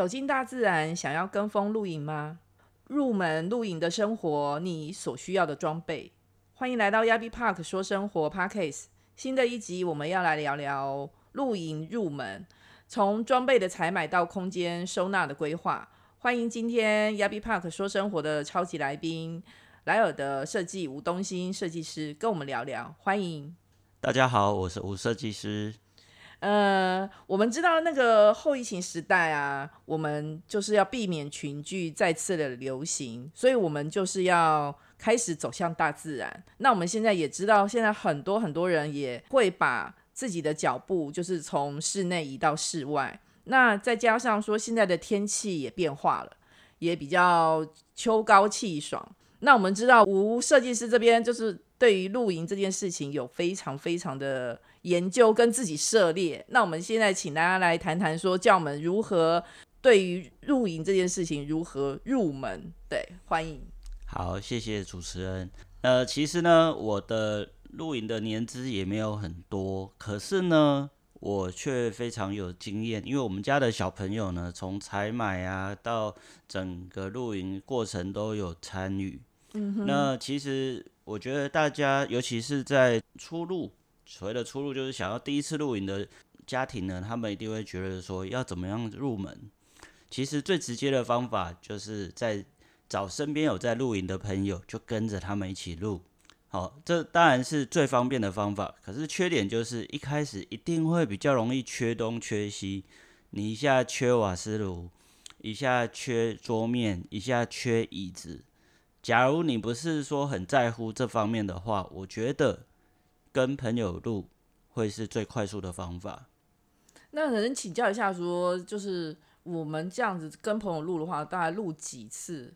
走进大自然，想要跟风露营吗？入门露营的生活，你所需要的装备。欢迎来到亚比 Park 说生活 Parkcase。新的一集，我们要来聊聊露营入门，从装备的采买到空间收纳的规划。欢迎今天亚比 Park 说生活的超级来宾莱尔的设计吴东兴设计师，跟我们聊聊。欢迎大家好，我是吴设计师。呃，我们知道那个后疫情时代啊，我们就是要避免群聚再次的流行，所以我们就是要开始走向大自然。那我们现在也知道，现在很多很多人也会把自己的脚步就是从室内移到室外。那再加上说现在的天气也变化了，也比较秋高气爽。那我们知道吴设计师这边就是对于露营这件事情有非常非常的。研究跟自己涉猎，那我们现在请大家来谈谈，说教我们如何对于露营这件事情如何入门。对，欢迎。好，谢谢主持人。呃，其实呢，我的露营的年资也没有很多，可是呢，我却非常有经验，因为我们家的小朋友呢，从采买啊到整个露营过程都有参与。嗯哼。那其实我觉得大家，尤其是在出入。所谓的出入就是想要第一次露营的家庭呢，他们一定会觉得说要怎么样入门。其实最直接的方法就是在找身边有在露营的朋友，就跟着他们一起录。好，这当然是最方便的方法。可是缺点就是一开始一定会比较容易缺东缺西，你一下缺瓦斯炉，一下缺桌面，一下缺椅子。假如你不是说很在乎这方面的话，我觉得。跟朋友录会是最快速的方法。那能请教一下，说就是我们这样子跟朋友录的话，大概录几次？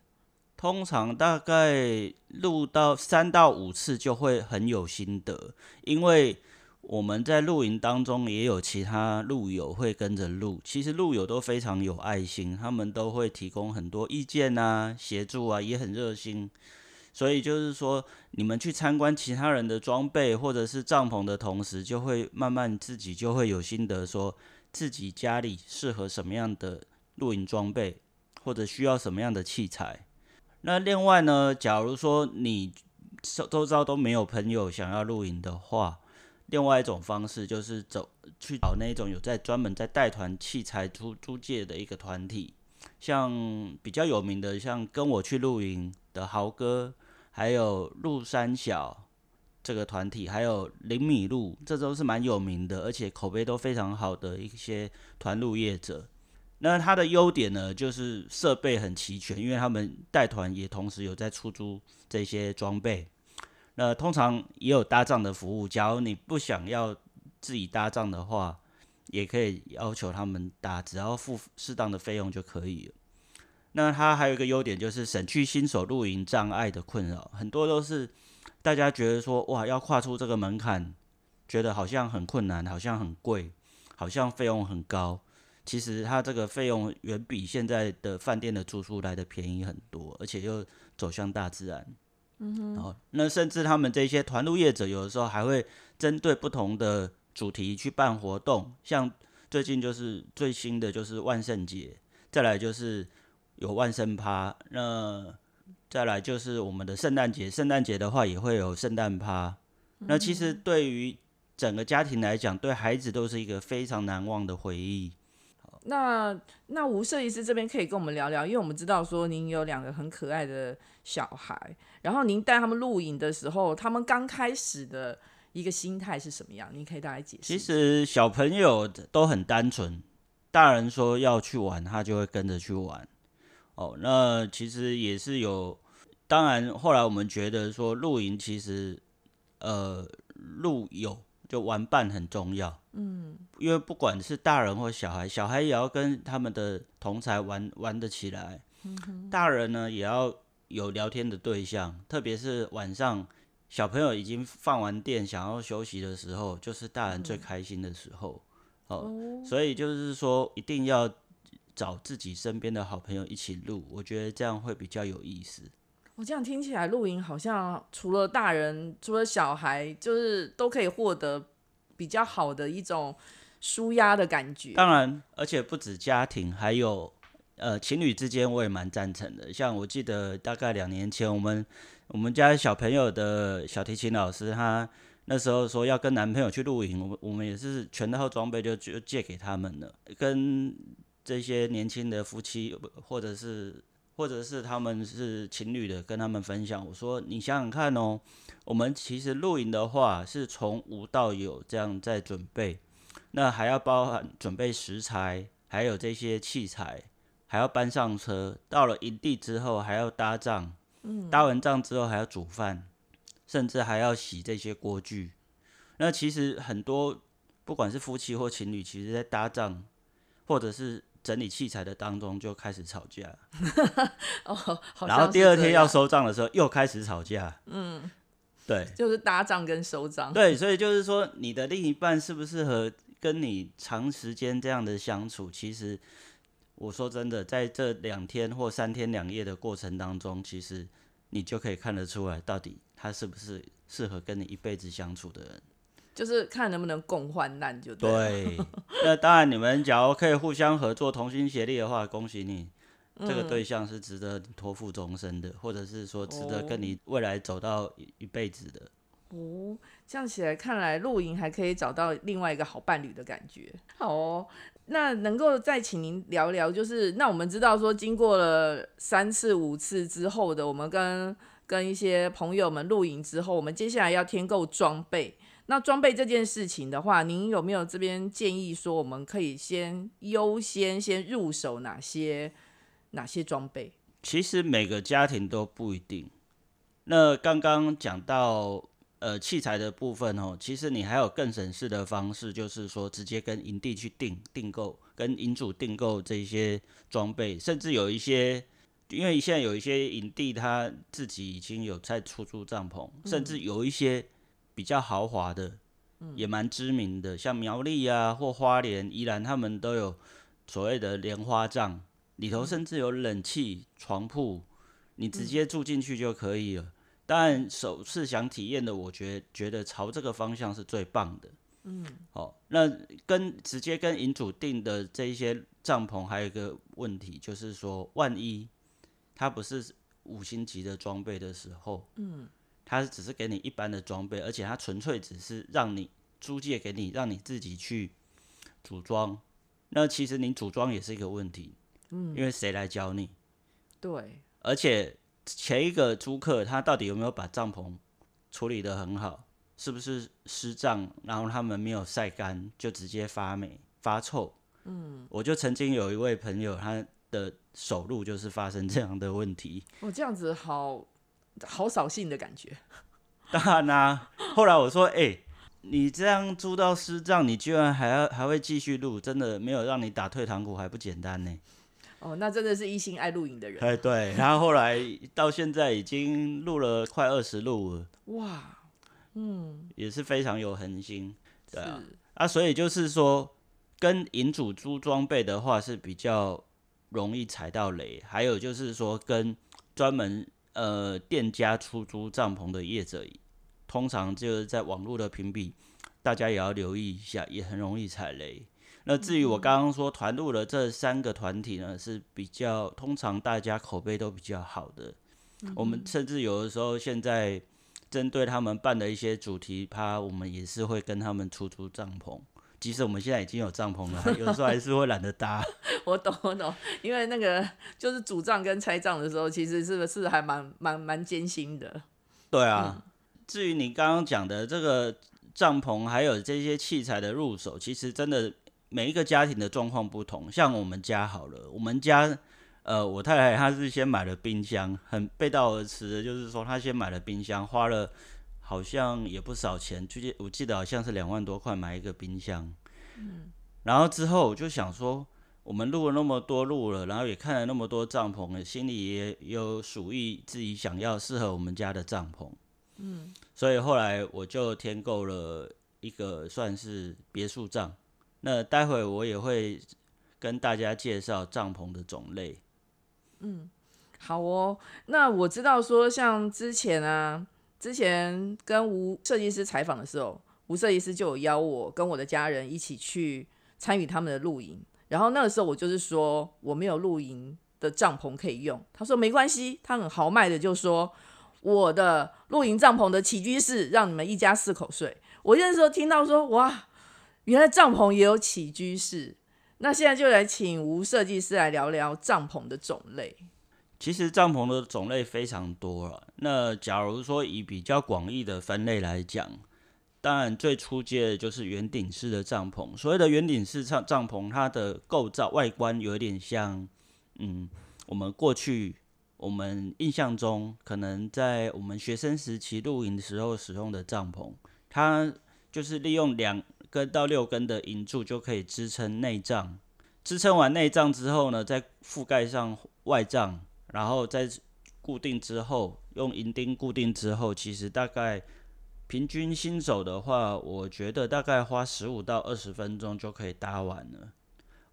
通常大概录到三到五次就会很有心得，因为我们在露营当中也有其他路友会跟着露。其实路友都非常有爱心，他们都会提供很多意见啊、协助啊，也很热心。所以就是说，你们去参观其他人的装备或者是帐篷的同时，就会慢慢自己就会有心得，说自己家里适合什么样的露营装备，或者需要什么样的器材。那另外呢，假如说你周周遭都没有朋友想要露营的话，另外一种方式就是走去找那种有在专门在带团器材租租借的一个团体，像比较有名的，像跟我去露营的豪哥。还有鹿山小这个团体，还有林米路，这都是蛮有名的，而且口碑都非常好的一些团路业者。那它的优点呢，就是设备很齐全，因为他们带团也同时有在出租这些装备。那通常也有搭帐的服务，假如你不想要自己搭帐的话，也可以要求他们搭，只要付适当的费用就可以了。那它还有一个优点，就是省去新手露营障碍的困扰。很多都是大家觉得说，哇，要跨出这个门槛，觉得好像很困难，好像很贵，好像费用很高。其实它这个费用远比现在的饭店的住宿来的便宜很多，而且又走向大自然。嗯哼。哦，那甚至他们这些团路业者，有的时候还会针对不同的主题去办活动，像最近就是最新的就是万圣节，再来就是。有万圣趴，那再来就是我们的圣诞节。圣诞节的话也会有圣诞趴。那其实对于整个家庭来讲，对孩子都是一个非常难忘的回忆。那那吴设计师这边可以跟我们聊聊，因为我们知道说您有两个很可爱的小孩，然后您带他们露营的时候，他们刚开始的一个心态是什么样？您可以大概解释。其实小朋友都很单纯，大人说要去玩，他就会跟着去玩。哦，那其实也是有，当然后来我们觉得说露营其实，呃，露友就玩伴很重要，嗯，因为不管是大人或小孩，小孩也要跟他们的同才玩玩得起来，嗯大人呢也要有聊天的对象，特别是晚上小朋友已经放完电想要休息的时候，就是大人最开心的时候，哦，所以就是说一定要。找自己身边的好朋友一起录，我觉得这样会比较有意思。我这样听起来，露营好像除了大人，除了小孩，就是都可以获得比较好的一种舒压的感觉。当然，而且不止家庭，还有呃情侣之间我也蛮赞成的。像我记得大概两年前，我们我们家小朋友的小提琴老师，他那时候说要跟男朋友去露营，我们我们也是全套装备就就借给他们了，跟这些年轻的夫妻或者是。或者是他们是情侣的，跟他们分享，我说你想想看哦，我们其实露营的话是从无到有这样在准备，那还要包含准备食材，还有这些器材，还要搬上车，到了营地之后还要搭帐，搭完帐之后还要煮饭，甚至还要洗这些锅具。那其实很多不管是夫妻或情侣，其实在搭帐或者是。整理器材的当中就开始吵架，哦，然后第二天要收账的时候又开始吵架，嗯，对，就是搭账跟收账，对，所以就是说你的另一半适不适合跟你长时间这样的相处，其实我说真的，在这两天或三天两夜的过程当中，其实你就可以看得出来，到底他是不是适合跟你一辈子相处的人。就是看能不能共患难，就对。那当然，你们假如可以互相合作、同心协力的话，恭喜你，这个对象是值得托付终身的，或者是说值得跟你未来走到一辈子的。哦，这样起来看来，露营还可以找到另外一个好伴侣的感觉。好哦，那能够再请您聊聊，就是那我们知道说，经过了三次、五次之后的，我们跟跟一些朋友们露营之后，我们接下来要添购装备。那装备这件事情的话，您有没有这边建议说，我们可以先优先先入手哪些哪些装备？其实每个家庭都不一定。那刚刚讲到呃器材的部分哦，其实你还有更省事的方式，就是说直接跟营地去订订购，跟营主订购这些装备，甚至有一些，因为现在有一些营地他自己已经有在出租帐篷，甚至有一些。比较豪华的，也蛮知名的，像苗栗啊或花莲、宜兰，他们都有所谓的莲花帐，里头甚至有冷气、床铺，你直接住进去就可以了。当然，首次想体验的，我觉觉得朝这个方向是最棒的。嗯，好，那跟直接跟营主订的这一些帐篷，还有一个问题就是说，万一它不是五星级的装备的时候，嗯。它只是给你一般的装备，而且它纯粹只是让你租借给你，让你自己去组装。那其实你组装也是一个问题，嗯，因为谁来教你？对。而且前一个租客他到底有没有把帐篷处理得很好？是不是湿帐，然后他们没有晒干就直接发霉发臭？嗯，我就曾经有一位朋友，他的手路就是发生这样的问题。哦，这样子好。好扫兴的感觉，当然啦。后来我说：“哎，你这样租到师帐，你居然还要还会继续录，真的没有让你打退堂鼓还不简单呢。”哦，那真的是一心爱录影的人。哎，对。然后后来到现在已经录了快二十录了。哇，嗯，也是非常有恒心。对啊，啊，所以就是说，跟营主租装备的话是比较容易踩到雷。还有就是说，跟专门。呃，店家出租帐篷的业者，通常就是在网络的评比，大家也要留意一下，也很容易踩雷。那至于我刚刚说团入的这三个团体呢，是比较通常大家口碑都比较好的。我们甚至有的时候现在针对他们办的一些主题趴，我们也是会跟他们出租帐篷。即使我们现在已经有帐篷了，有时候还是会懒得搭。我懂，我懂，因为那个就是主帐跟拆帐的时候，其实是不是还蛮蛮蛮艰辛的？对啊。至于你刚刚讲的这个帐篷，还有这些器材的入手，其实真的每一个家庭的状况不同。像我们家好了，我们家呃，我太太她是先买了冰箱，很背道而驰的，就是说她先买了冰箱，花了。好像也不少钱，最近我记得好像是两万多块买一个冰箱。嗯，然后之后我就想说，我们录了那么多录了，然后也看了那么多帐篷，心里也有属于自己想要适合我们家的帐篷。嗯，所以后来我就添购了一个算是别墅帐。那待会我也会跟大家介绍帐篷的种类。嗯，好哦。那我知道说像之前啊。之前跟吴设计师采访的时候，吴设计师就有邀我跟我的家人一起去参与他们的露营，然后那个时候我就是说我没有露营的帐篷可以用，他说没关系，他很豪迈的就说我的露营帐篷的起居室让你们一家四口睡。我那时候听到说哇，原来帐篷也有起居室，那现在就来请吴设计师来聊聊帐篷的种类。其实帐篷的种类非常多了。那假如说以比较广义的分类来讲，当然最初阶的就是圆顶式的帐篷。所谓的圆顶式帐帐篷，它的构造外观有点像，嗯，我们过去我们印象中可能在我们学生时期露营的时候使用的帐篷，它就是利用两根到六根的银柱就可以支撑内帐。支撑完内帐之后呢，再覆盖上外帐。然后在固定之后，用银钉固定之后，其实大概平均新手的话，我觉得大概花十五到二十分钟就可以搭完了。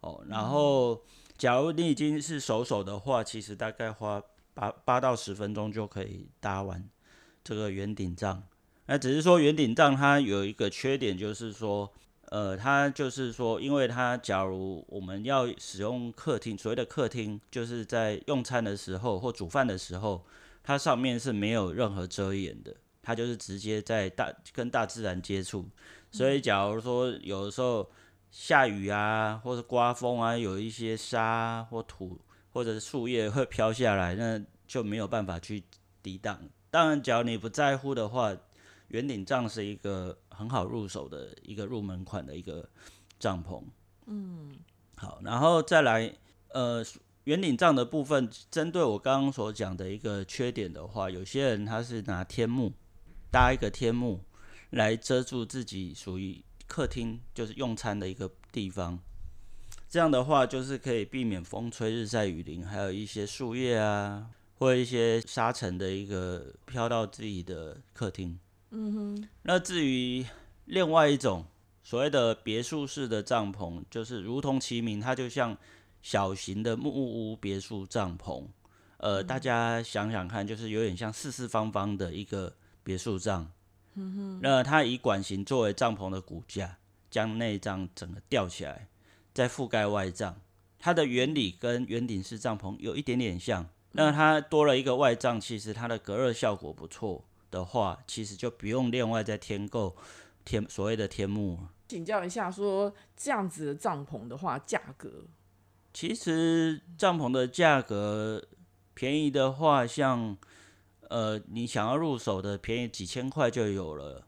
哦，然后假如你已经是手手的话，其实大概花八八到十分钟就可以搭完这个圆顶帐。那只是说圆顶帐它有一个缺点，就是说。呃，它就是说，因为它假如我们要使用客厅，所谓的客厅，就是在用餐的时候或煮饭的时候，它上面是没有任何遮掩的，它就是直接在大跟大自然接触。所以，假如说有的时候下雨啊，或者刮风啊，有一些沙或土或者是树叶会飘下来，那就没有办法去抵挡。当然，假如你不在乎的话。圆顶帐是一个很好入手的一个入门款的一个帐篷。嗯，好，然后再来，呃，圆顶帐的部分，针对我刚刚所讲的一个缺点的话，有些人他是拿天幕搭一个天幕来遮住自己属于客厅，就是用餐的一个地方。这样的话，就是可以避免风吹日晒雨淋，还有一些树叶啊，或一些沙尘的一个飘到自己的客厅。嗯哼，那至于另外一种所谓的别墅式的帐篷，就是如同其名，它就像小型的木屋别墅帐篷。呃，大家想想看，就是有点像四四方方的一个别墅帐。嗯哼，那它以管型作为帐篷的骨架，将内帐整个吊起来，再覆盖外帐。它的原理跟圆顶式帐篷有一点点像。那它多了一个外帐，其实它的隔热效果不错。的话，其实就不用另外再添购天所谓的天幕。请教一下，说这样子的帐篷的话，价格？其实帐篷的价格便宜的话，像呃你想要入手的，便宜几千块就有了。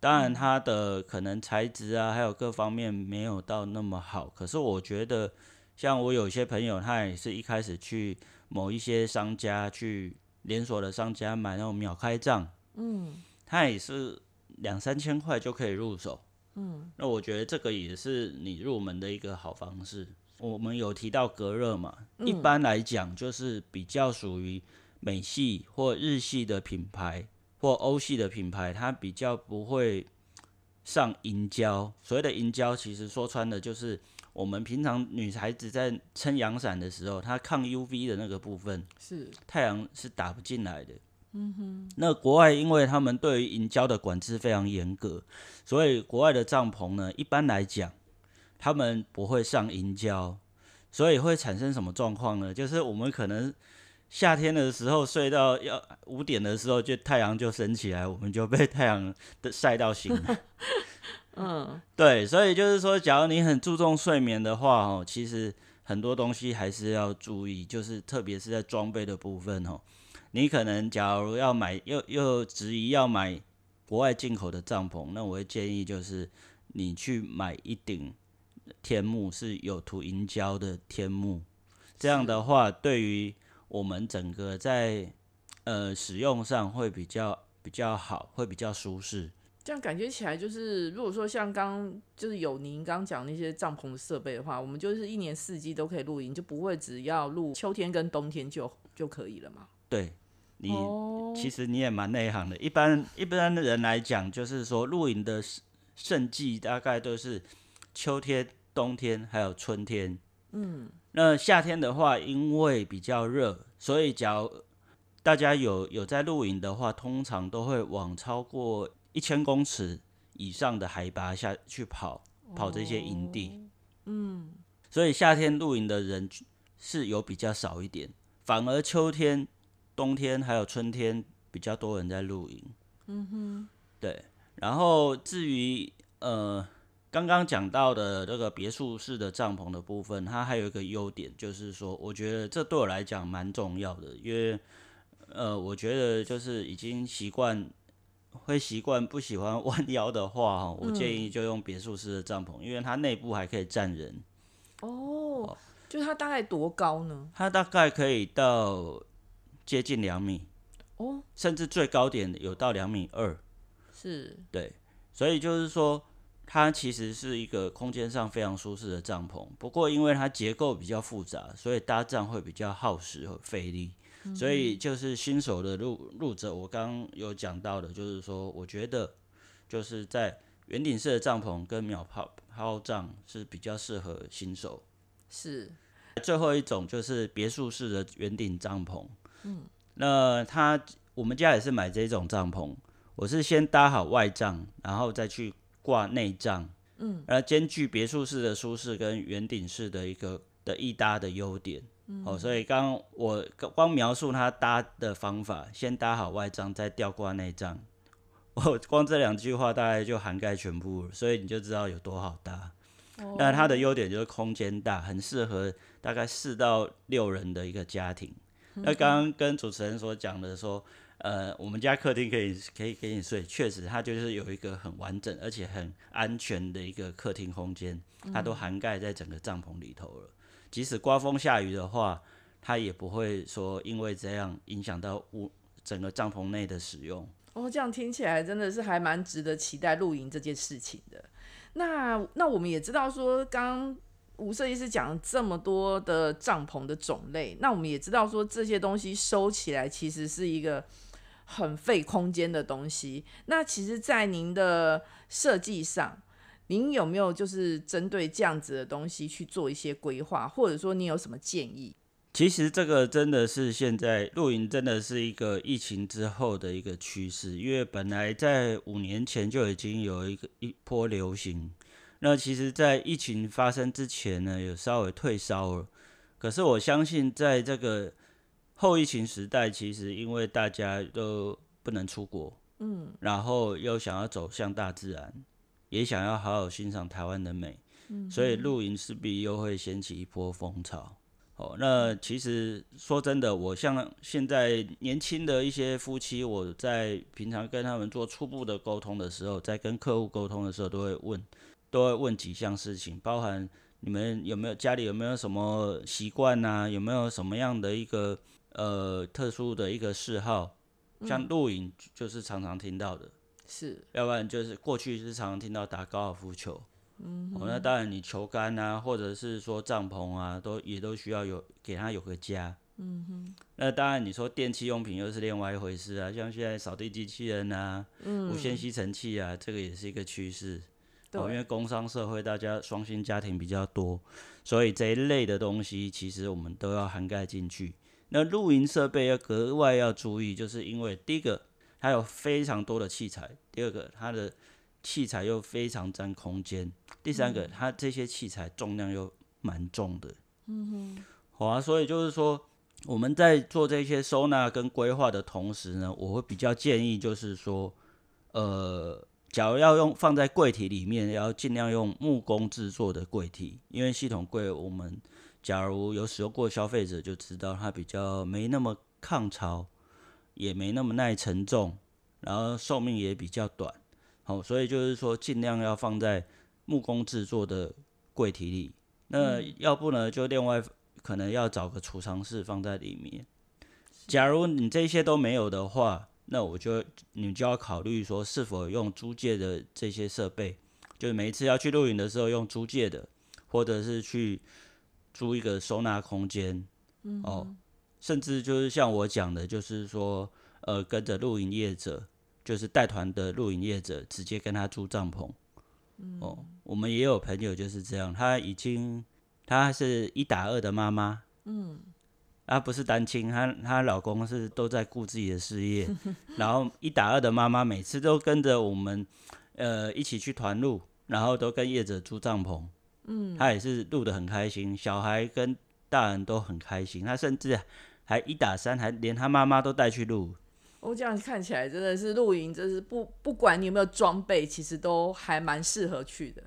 当然，它的可能材质啊，还有各方面没有到那么好。可是我觉得，像我有些朋友，他也是一开始去某一些商家去。连锁的商家买那种秒开账，嗯，它也是两三千块就可以入手，嗯，那我觉得这个也是你入门的一个好方式。我们有提到隔热嘛，一般来讲就是比较属于美系或日系的品牌或欧系的品牌，它比较不会上银胶。所谓的银胶，其实说穿的就是。我们平常女孩子在撑阳伞的时候，它抗 UV 的那个部分是太阳是打不进来的。嗯哼。那国外因为他们对于银胶的管制非常严格，所以国外的帐篷呢，一般来讲，他们不会上银胶，所以会产生什么状况呢？就是我们可能夏天的时候睡到要五点的时候，就太阳就升起来，我们就被太阳的晒到醒了。嗯，对，所以就是说，假如你很注重睡眠的话，哦，其实很多东西还是要注意，就是特别是在装备的部分，哦，你可能假如要买，又又执意要买国外进口的帐篷，那我会建议就是你去买一顶天幕是有涂银胶的天幕，这样的话，对于我们整个在呃使用上会比较比较好，会比较舒适。这样感觉起来就是，如果说像刚就是有您刚讲那些帐篷的设备的话，我们就是一年四季都可以露营，就不会只要露秋天跟冬天就就可以了嘛？对，你其实你也蛮内行的。一般一般的人来讲，就是说露营的盛季大概都是秋天、冬天还有春天。嗯，那夏天的话，因为比较热，所以假如大家有有在露营的话，通常都会往超过。一千公尺以上的海拔下去跑跑这些营地，嗯，所以夏天露营的人是有比较少一点，反而秋天、冬天还有春天比较多人在露营。嗯哼，对。然后至于呃刚刚讲到的这个别墅式的帐篷的部分，它还有一个优点，就是说我觉得这对我来讲蛮重要的，因为呃我觉得就是已经习惯。会习惯不喜欢弯腰的话，哈，我建议就用别墅式的帐篷，因为它内部还可以站人。哦，就它大概多高呢？它大概可以到接近两米，哦，甚至最高点有到两米二。是，对，所以就是说，它其实是一个空间上非常舒适的帐篷。不过因为它结构比较复杂，所以搭帐会比较耗时和费力。所以就是新手的入入者，我刚有讲到的，就是说，我觉得就是在圆顶式的帐篷跟秒抛抛帐是比较适合新手。是，最后一种就是别墅式的圆顶帐篷。嗯，那他我们家也是买这种帐篷，我是先搭好外帐，然后再去挂内帐。嗯，而兼具别墅式的舒适跟圆顶式的一个的易搭的优点。哦，所以刚我光描述他搭的方法，先搭好外帐，再吊挂内帐。我光这两句话大概就涵盖全部，所以你就知道有多好搭。那它的优点就是空间大，很适合大概四到六人的一个家庭。那刚刚跟主持人所讲的说，呃，我们家客厅可以可以给你睡，确实它就是有一个很完整而且很安全的一个客厅空间，它都涵盖在整个帐篷里头了。即使刮风下雨的话，它也不会说因为这样影响到屋整个帐篷内的使用。哦，这样听起来真的是还蛮值得期待露营这件事情的。那那我们也知道说，刚吴设计师讲这么多的帐篷的种类，那我们也知道说这些东西收起来其实是一个很费空间的东西。那其实，在您的设计上。您有没有就是针对这样子的东西去做一些规划，或者说你有什么建议？其实这个真的是现在露营真的是一个疫情之后的一个趋势，因为本来在五年前就已经有一个一波流行，那其实，在疫情发生之前呢，有稍微退烧了。可是我相信，在这个后疫情时代，其实因为大家都不能出国，嗯，然后又想要走向大自然。也想要好好欣赏台湾的美，所以露营势必又会掀起一波风潮。哦，那其实说真的，我像现在年轻的一些夫妻，我在平常跟他们做初步的沟通的时候，在跟客户沟通的时候，都会问，都会问几项事情，包含你们有没有家里有没有什么习惯呐，有没有什么样的一个呃特殊的一个嗜好，像露营就是常常听到的。是，要不然就是过去是常常听到打高尔夫球，嗯，哦，那当然你球杆啊，或者是说帐篷啊，都也都需要有给他有个家，嗯哼。那当然你说电器用品又是另外一回事啊，像现在扫地机器人啊，嗯无线吸尘器啊，这个也是一个趋势，哦，因为工商社会大家双薪家庭比较多，所以这一类的东西其实我们都要涵盖进去。那露营设备要格外要注意，就是因为第一个。它有非常多的器材。第二个，它的器材又非常占空间。第三个，它这些器材重量又蛮重的。嗯哼。好啊，所以就是说，我们在做这些收纳跟规划的同时呢，我会比较建议就是说，呃，假如要用放在柜体里面，要尽量用木工制作的柜体，因为系统柜我们假如有使用过消费者就知道，它比较没那么抗潮。也没那么耐承重，然后寿命也比较短，好，所以就是说尽量要放在木工制作的柜体里。那要不呢，就另外可能要找个储藏室放在里面。假如你这些都没有的话，那我就你就要考虑说是否用租借的这些设备，就是每一次要去露营的时候用租借的，或者是去租一个收纳空间，哦。甚至就是像我讲的，就是说，呃，跟着露营业者，就是带团的露营业者，直接跟他租帐篷。哦，我们也有朋友就是这样，他已经，他是一打二的妈妈，嗯，啊，不是单亲，她她老公是都在顾自己的事业，然后一打二的妈妈每次都跟着我们，呃，一起去团露，然后都跟业者租帐篷，嗯，他也是露的很开心，小孩跟大人都很开心，他甚至还一打三，还连他妈妈都带去录。哦，这样看起来真的是露营，真是不不管你有没有装备，其实都还蛮适合去的。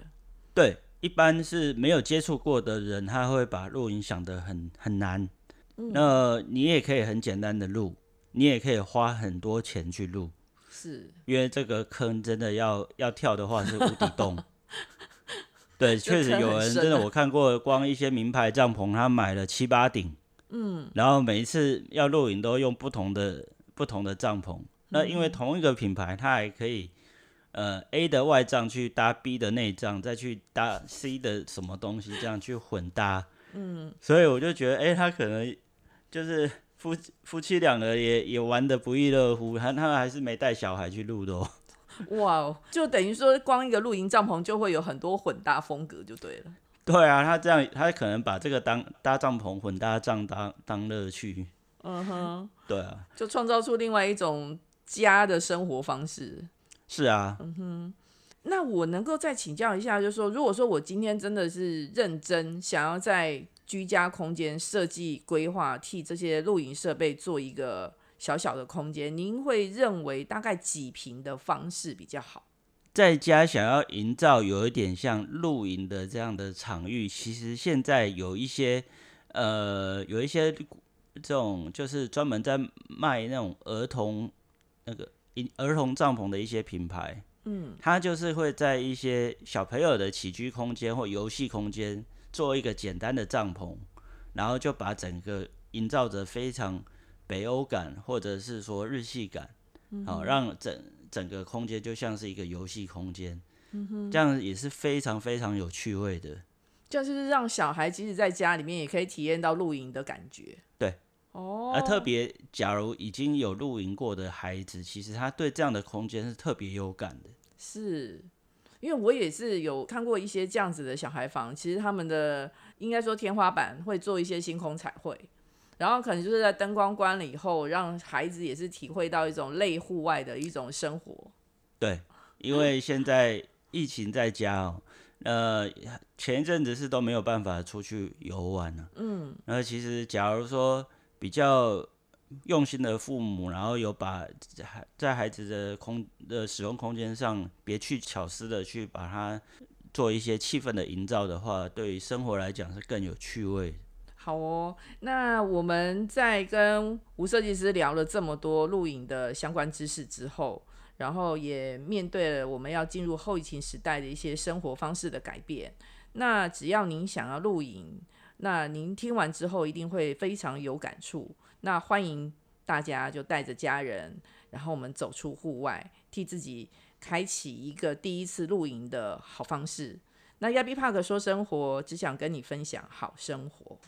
对，一般是没有接触过的人，他会把露营想得很很难。那你也可以很简单的录，你也可以花很多钱去录，是因为这个坑真的要要跳的话是无底洞。对，确实有人真的我看过，光一些名牌帐篷，他买了七八顶，嗯，然后每一次要露营都用不同的不同的帐篷。那因为同一个品牌，它还可以呃 A 的外帐去搭 B 的内帐，再去搭 C 的什么东西，这样去混搭。嗯，所以我就觉得，哎，他可能就是夫夫妻两个也也玩的不亦乐乎，他他还是没带小孩去录的哦。哇哦，就等于说，光一个露营帐篷就会有很多混搭风格，就对了。对啊，他这样，他可能把这个当搭帐篷混搭帐当当乐趣。嗯哼，对啊，就创造出另外一种家的生活方式。是啊，嗯哼。那我能够再请教一下，就是说，如果说我今天真的是认真想要在居家空间设计规划，替这些露营设备做一个小小的空间，您会认为大概几平的方式比较好？在家想要营造有一点像露营的这样的场域，其实现在有一些呃，有一些这种就是专门在卖那种儿童那个儿童帐篷的一些品牌。嗯，它就是会在一些小朋友的起居空间或游戏空间做一个简单的帐篷，然后就把整个营造着非常北欧感或者是说日系感，好让整整个空间就像是一个游戏空间，这样也是非常非常有趣味的。就是让小孩即使在家里面也可以体验到露营的感觉。对。哦，而特别，假如已经有露营过的孩子，其实他对这样的空间是特别有感的。是，因为我也是有看过一些这样子的小孩房，其实他们的应该说天花板会做一些星空彩绘，然后可能就是在灯光关了以后，让孩子也是体会到一种类户外的一种生活。对，因为现在疫情在家哦。呃，前一阵子是都没有办法出去游玩了。嗯，那其实假如说。比较用心的父母，然后有把孩在孩子的空的使用空间上，别去巧思的去把它做一些气氛的营造的话，对于生活来讲是更有趣味。好哦，那我们在跟吴设计师聊了这么多露营的相关知识之后，然后也面对了我们要进入后疫情时代的一些生活方式的改变。那只要您想要露营，那您听完之后一定会非常有感触。那欢迎大家就带着家人，然后我们走出户外，替自己开启一个第一次露营的好方式。那亚比帕克说生活，只想跟你分享好生活。